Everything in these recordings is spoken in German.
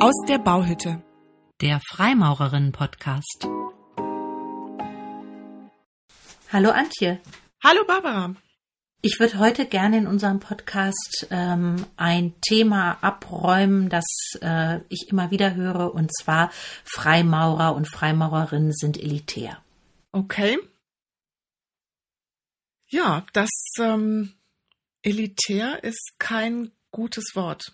Aus der Bauhütte. Der Freimaurerinnen-Podcast. Hallo Antje. Hallo Barbara. Ich würde heute gerne in unserem Podcast ähm, ein Thema abräumen, das äh, ich immer wieder höre, und zwar Freimaurer und Freimaurerinnen sind elitär. Okay. Ja, das ähm, elitär ist kein gutes Wort.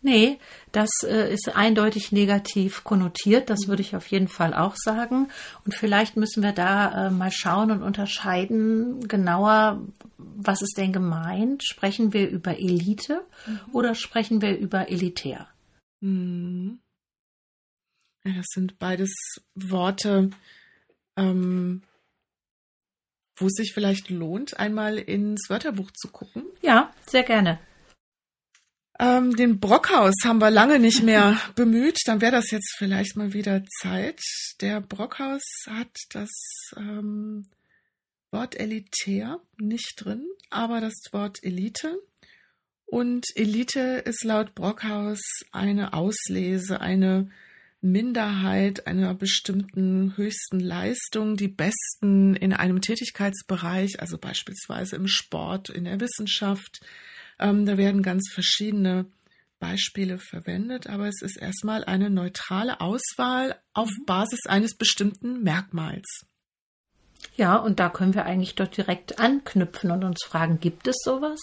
Nee, das äh, ist eindeutig negativ konnotiert, das würde ich auf jeden Fall auch sagen. Und vielleicht müssen wir da äh, mal schauen und unterscheiden genauer, was ist denn gemeint? Sprechen wir über Elite mhm. oder sprechen wir über elitär? Mhm. Ja, das sind beides Worte, ähm, wo es sich vielleicht lohnt, einmal ins Wörterbuch zu gucken. Ja, sehr gerne. Ähm, den Brockhaus haben wir lange nicht mehr bemüht. Dann wäre das jetzt vielleicht mal wieder Zeit. Der Brockhaus hat das ähm, Wort elitär nicht drin, aber das Wort Elite. Und Elite ist laut Brockhaus eine Auslese, eine Minderheit einer bestimmten höchsten Leistung, die Besten in einem Tätigkeitsbereich, also beispielsweise im Sport, in der Wissenschaft, ähm, da werden ganz verschiedene Beispiele verwendet, aber es ist erstmal eine neutrale Auswahl auf mhm. Basis eines bestimmten Merkmals. Ja, und da können wir eigentlich dort direkt anknüpfen und uns fragen, gibt es sowas?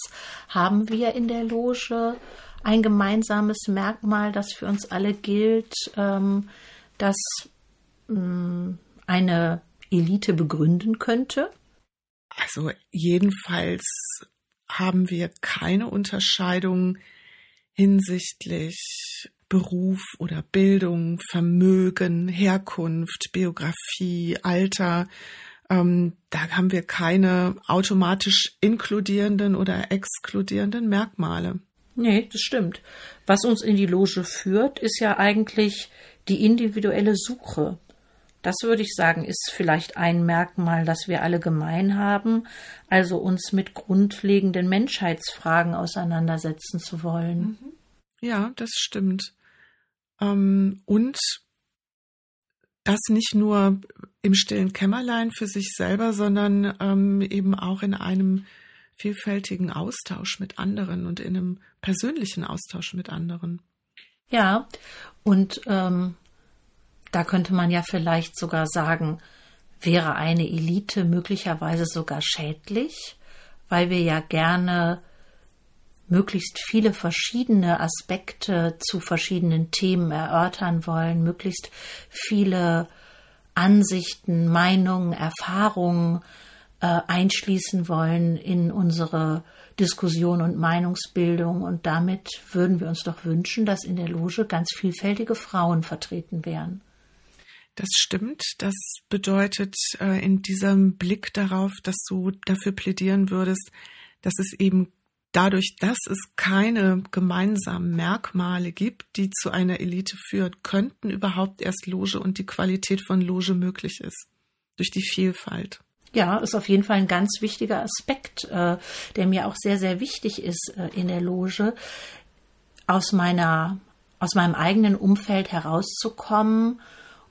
Haben wir in der Loge ein gemeinsames Merkmal, das für uns alle gilt, ähm, das ähm, eine Elite begründen könnte? Also jedenfalls haben wir keine Unterscheidung hinsichtlich Beruf oder Bildung, Vermögen, Herkunft, Biografie, Alter. Ähm, da haben wir keine automatisch inkludierenden oder exkludierenden Merkmale. Nee, das stimmt. Was uns in die Loge führt, ist ja eigentlich die individuelle Suche. Das würde ich sagen, ist vielleicht ein Merkmal, das wir alle gemein haben, also uns mit grundlegenden Menschheitsfragen auseinandersetzen zu wollen. Mhm. Ja, das stimmt. Ähm, und das nicht nur im stillen Kämmerlein für sich selber, sondern ähm, eben auch in einem vielfältigen Austausch mit anderen und in einem persönlichen Austausch mit anderen. Ja, und ähm, da könnte man ja vielleicht sogar sagen, wäre eine Elite möglicherweise sogar schädlich, weil wir ja gerne möglichst viele verschiedene Aspekte zu verschiedenen Themen erörtern wollen, möglichst viele Ansichten, Meinungen, Erfahrungen äh, einschließen wollen in unsere Diskussion und Meinungsbildung. Und damit würden wir uns doch wünschen, dass in der Loge ganz vielfältige Frauen vertreten wären. Das stimmt. Das bedeutet äh, in diesem Blick darauf, dass du dafür plädieren würdest, dass es eben dadurch, dass es keine gemeinsamen Merkmale gibt, die zu einer Elite führen könnten, überhaupt erst Loge und die Qualität von Loge möglich ist. Durch die Vielfalt. Ja, ist auf jeden Fall ein ganz wichtiger Aspekt, äh, der mir auch sehr, sehr wichtig ist äh, in der Loge, aus meiner, aus meinem eigenen Umfeld herauszukommen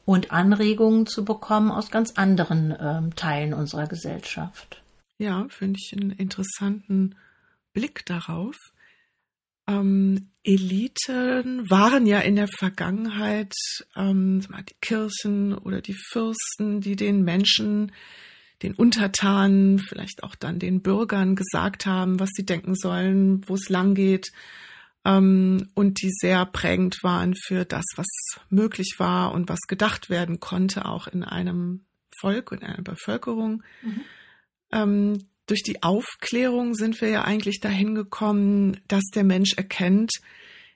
und Anregungen zu bekommen aus ganz anderen ähm, Teilen unserer Gesellschaft. Ja, finde ich einen interessanten Blick darauf. Ähm, Eliten waren ja in der Vergangenheit ähm, die Kirchen oder die Fürsten, die den Menschen, den Untertanen, vielleicht auch dann den Bürgern gesagt haben, was sie denken sollen, wo es lang geht, ähm, und die sehr prägend waren für das, was möglich war und was gedacht werden konnte, auch in einem Volk und einer Bevölkerung. Mhm. Ähm, durch die Aufklärung sind wir ja eigentlich dahin gekommen, dass der Mensch erkennt,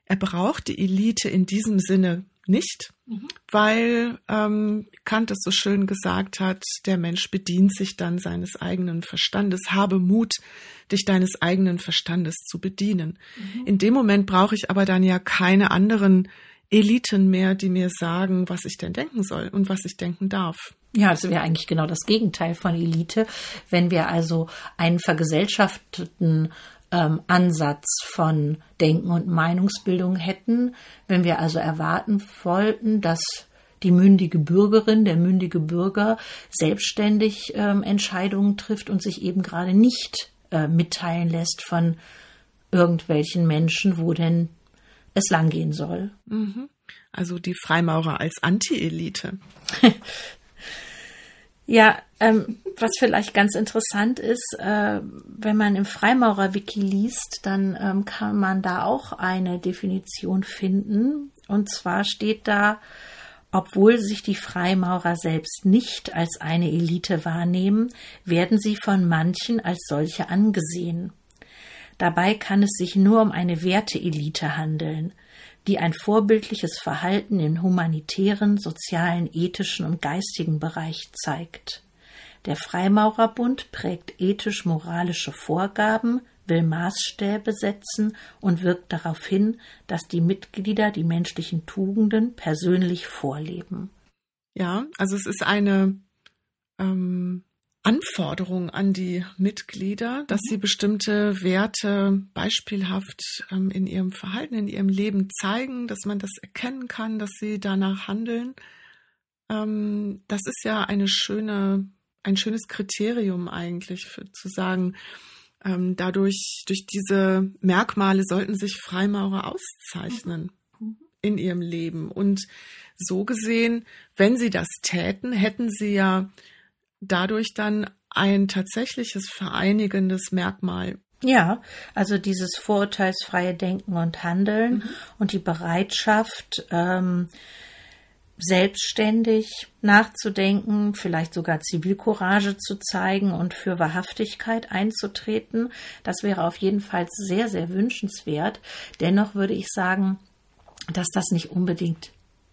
er braucht die Elite in diesem Sinne nicht, mhm. weil ähm, Kant es so schön gesagt hat, der Mensch bedient sich dann seines eigenen Verstandes, habe Mut, dich deines eigenen Verstandes zu bedienen. Mhm. In dem Moment brauche ich aber dann ja keine anderen Eliten mehr, die mir sagen, was ich denn denken soll und was ich denken darf. Ja, das wäre eigentlich genau das Gegenteil von Elite. Wenn wir also einen vergesellschafteten ähm, Ansatz von Denken und Meinungsbildung hätten, wenn wir also erwarten wollten, dass die mündige Bürgerin, der mündige Bürger selbstständig ähm, Entscheidungen trifft und sich eben gerade nicht äh, mitteilen lässt von irgendwelchen Menschen, wo denn es langgehen soll. Mhm. Also die Freimaurer als Anti-Elite. ja, ähm, was vielleicht ganz interessant ist, äh, wenn man im Freimaurer-Wiki liest, dann ähm, kann man da auch eine Definition finden. Und zwar steht da, obwohl sich die Freimaurer selbst nicht als eine Elite wahrnehmen, werden sie von manchen als solche angesehen. Dabei kann es sich nur um eine Werteelite handeln, die ein vorbildliches Verhalten im humanitären, sozialen, ethischen und geistigen Bereich zeigt. Der Freimaurerbund prägt ethisch-moralische Vorgaben, will Maßstäbe setzen und wirkt darauf hin, dass die Mitglieder die menschlichen Tugenden persönlich vorleben. Ja, also es ist eine ähm, Anforderung an die Mitglieder, dass sie bestimmte Werte beispielhaft ähm, in ihrem Verhalten, in ihrem Leben zeigen, dass man das erkennen kann, dass sie danach handeln. Ähm, das ist ja eine schöne, ein schönes Kriterium eigentlich für, zu sagen, ähm, dadurch, durch diese Merkmale sollten sich Freimaurer auszeichnen in ihrem Leben. Und so gesehen, wenn sie das täten, hätten sie ja dadurch dann ein tatsächliches vereinigendes Merkmal. Ja, also dieses vorurteilsfreie Denken und Handeln mhm. und die Bereitschaft, ähm, selbstständig nachzudenken, vielleicht sogar Zivilcourage zu zeigen und für Wahrhaftigkeit einzutreten. Das wäre auf jeden Fall sehr, sehr wünschenswert. Dennoch würde ich sagen, dass das nicht unbedingt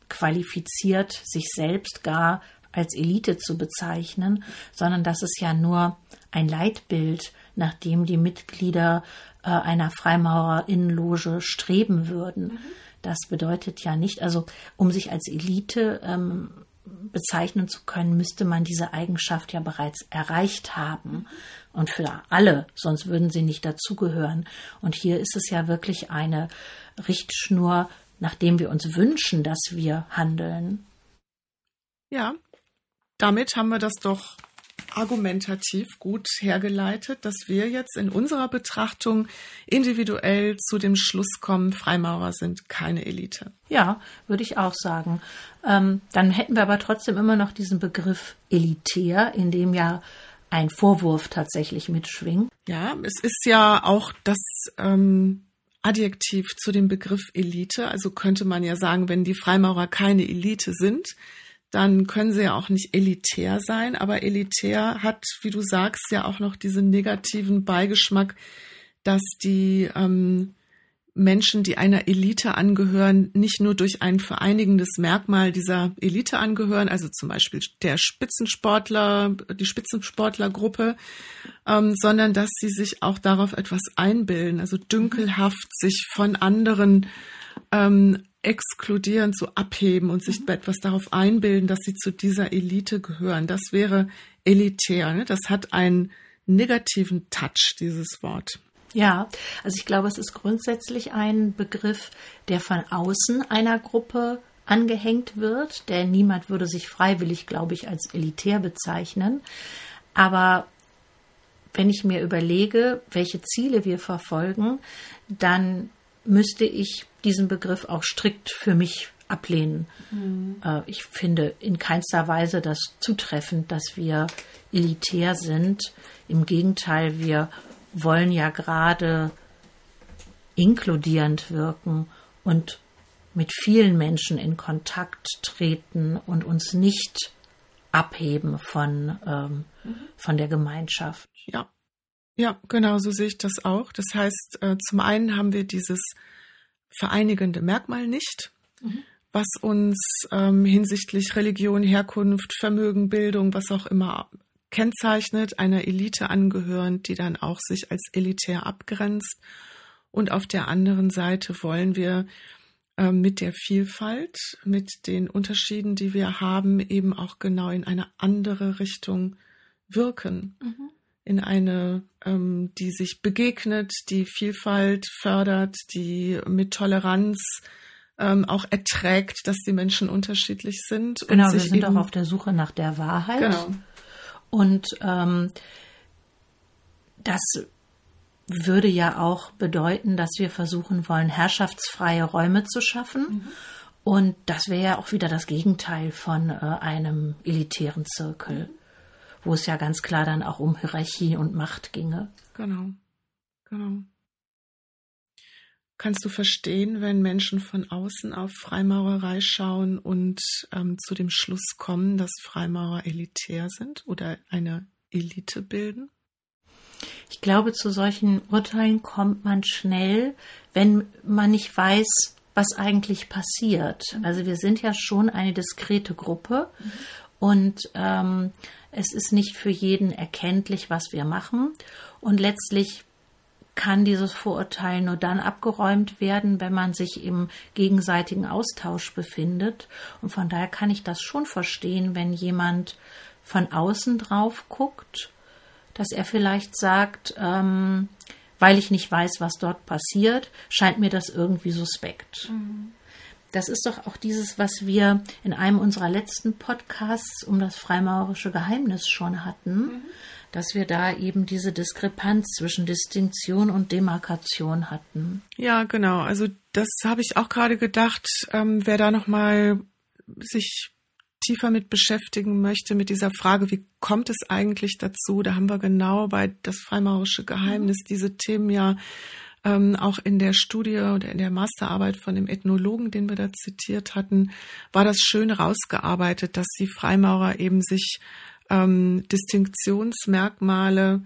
qualifiziert, sich selbst gar als Elite zu bezeichnen, sondern dass es ja nur ein Leitbild, nach dem die Mitglieder äh, einer Freimaurerinnenloge streben würden. Mhm. Das bedeutet ja nicht, also um sich als Elite ähm, bezeichnen zu können, müsste man diese Eigenschaft ja bereits erreicht haben. Und für alle, sonst würden sie nicht dazugehören. Und hier ist es ja wirklich eine Richtschnur, nachdem wir uns wünschen, dass wir handeln. Ja, damit haben wir das doch argumentativ gut hergeleitet, dass wir jetzt in unserer Betrachtung individuell zu dem Schluss kommen, Freimaurer sind keine Elite. Ja, würde ich auch sagen. Ähm, dann hätten wir aber trotzdem immer noch diesen Begriff elitär, in dem ja ein Vorwurf tatsächlich mitschwingt. Ja, es ist ja auch das ähm, Adjektiv zu dem Begriff Elite. Also könnte man ja sagen, wenn die Freimaurer keine Elite sind, dann können sie ja auch nicht elitär sein. Aber elitär hat, wie du sagst, ja auch noch diesen negativen Beigeschmack, dass die ähm, Menschen, die einer Elite angehören, nicht nur durch ein vereinigendes Merkmal dieser Elite angehören, also zum Beispiel der Spitzensportler, die Spitzensportlergruppe, ähm, sondern dass sie sich auch darauf etwas einbilden, also dünkelhaft sich von anderen ähm, exkludieren, zu abheben und sich mhm. etwas darauf einbilden, dass sie zu dieser Elite gehören. Das wäre elitär. Ne? Das hat einen negativen Touch, dieses Wort. Ja, also ich glaube, es ist grundsätzlich ein Begriff, der von außen einer Gruppe angehängt wird, denn niemand würde sich freiwillig, glaube ich, als elitär bezeichnen. Aber wenn ich mir überlege, welche Ziele wir verfolgen, dann müsste ich diesen Begriff auch strikt für mich ablehnen. Mhm. Äh, ich finde in keinster Weise das zutreffend, dass wir elitär sind. Im Gegenteil, wir wollen ja gerade inkludierend wirken und mit vielen Menschen in Kontakt treten und uns nicht abheben von, ähm, mhm. von der Gemeinschaft. Ja, ja, genau, so sehe ich das auch. Das heißt, äh, zum einen haben wir dieses vereinigende Merkmal nicht, mhm. was uns ähm, hinsichtlich Religion, Herkunft, Vermögen, Bildung, was auch immer kennzeichnet, einer Elite angehören, die dann auch sich als elitär abgrenzt. Und auf der anderen Seite wollen wir äh, mit der Vielfalt, mit den Unterschieden, die wir haben, eben auch genau in eine andere Richtung wirken. Mhm in eine, ähm, die sich begegnet, die Vielfalt fördert, die mit Toleranz ähm, auch erträgt, dass die Menschen unterschiedlich sind. Genau, wir sind auch auf der Suche nach der Wahrheit. Genau. Und ähm, das würde ja auch bedeuten, dass wir versuchen wollen, herrschaftsfreie Räume zu schaffen. Mhm. Und das wäre ja auch wieder das Gegenteil von äh, einem elitären Zirkel, wo es ja ganz klar dann auch um Hierarchie und Macht ginge. Genau, genau. Kannst du verstehen, wenn Menschen von außen auf Freimaurerei schauen und ähm, zu dem Schluss kommen, dass Freimaurer elitär sind oder eine Elite bilden? Ich glaube, zu solchen Urteilen kommt man schnell, wenn man nicht weiß, was eigentlich passiert. Also wir sind ja schon eine diskrete Gruppe mhm. Und ähm, es ist nicht für jeden erkenntlich, was wir machen. Und letztlich kann dieses Vorurteil nur dann abgeräumt werden, wenn man sich im gegenseitigen Austausch befindet. Und von daher kann ich das schon verstehen, wenn jemand von außen drauf guckt, dass er vielleicht sagt, ähm, weil ich nicht weiß, was dort passiert, scheint mir das irgendwie suspekt. Mhm. Das ist doch auch dieses, was wir in einem unserer letzten Podcasts um das freimaurerische Geheimnis schon hatten. Mhm dass wir da eben diese Diskrepanz zwischen Distinktion und Demarkation hatten. Ja, genau. Also das habe ich auch gerade gedacht, ähm, wer da noch mal sich tiefer mit beschäftigen möchte, mit dieser Frage, wie kommt es eigentlich dazu? Da haben wir genau bei das Freimaurische Geheimnis mhm. diese Themen ja ähm, auch in der Studie oder in der Masterarbeit von dem Ethnologen, den wir da zitiert hatten, war das schön rausgearbeitet, dass die Freimaurer eben sich ähm, Distinktionsmerkmale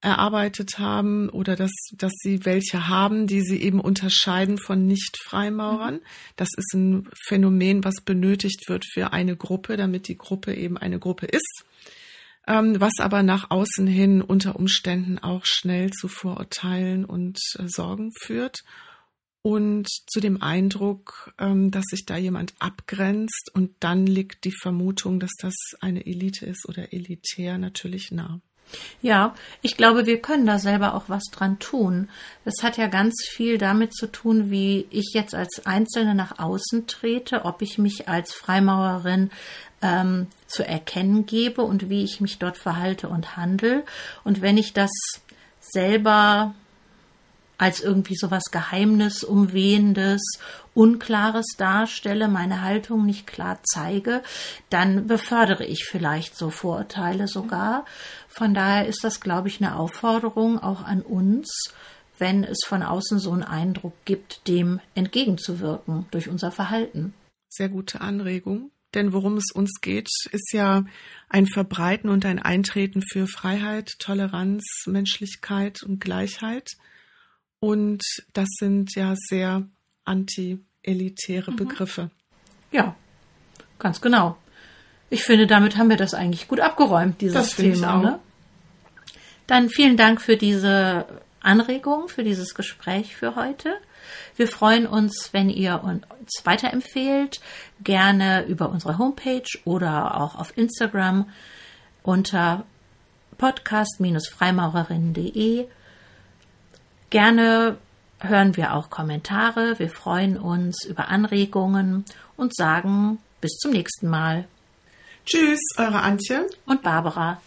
erarbeitet haben oder dass, dass sie welche haben, die sie eben unterscheiden von Nicht-Freimaurern. Das ist ein Phänomen, was benötigt wird für eine Gruppe, damit die Gruppe eben eine Gruppe ist, ähm, was aber nach außen hin unter Umständen auch schnell zu Vorurteilen und äh, Sorgen führt und zu dem Eindruck, ähm, dass sich da jemand abgrenzt und dann liegt die Vermutung, dass das eine Elite ist oder elitär natürlich nah. Ja, ich glaube, wir können da selber auch was dran tun. Das hat ja ganz viel damit zu tun, wie ich jetzt als Einzelne nach außen trete, ob ich mich als Freimaurerin ähm, zu erkennen gebe und wie ich mich dort verhalte und handle. Und wenn ich das selber als irgendwie sowas Geheimnisumwehendes, Unklares darstelle, meine Haltung nicht klar zeige, dann befördere ich vielleicht so Vorurteile sogar. Von daher ist das, glaube ich, eine Aufforderung auch an uns, wenn es von außen so einen Eindruck gibt, dem entgegenzuwirken durch unser Verhalten. Sehr gute Anregung. Denn worum es uns geht, ist ja ein Verbreiten und ein Eintreten für Freiheit, Toleranz, Menschlichkeit und Gleichheit. Und das sind ja sehr anti-elitäre mhm. Begriffe. Ja, ganz genau. Ich finde, damit haben wir das eigentlich gut abgeräumt, dieses das Thema. Ne? Dann vielen Dank für diese Anregung, für dieses Gespräch für heute. Wir freuen uns, wenn ihr uns weiterempfehlt, gerne über unsere Homepage oder auch auf Instagram unter podcast-freimaurerinnen.de Gerne hören wir auch Kommentare. Wir freuen uns über Anregungen und sagen bis zum nächsten Mal. Tschüss, eure Antje und Barbara.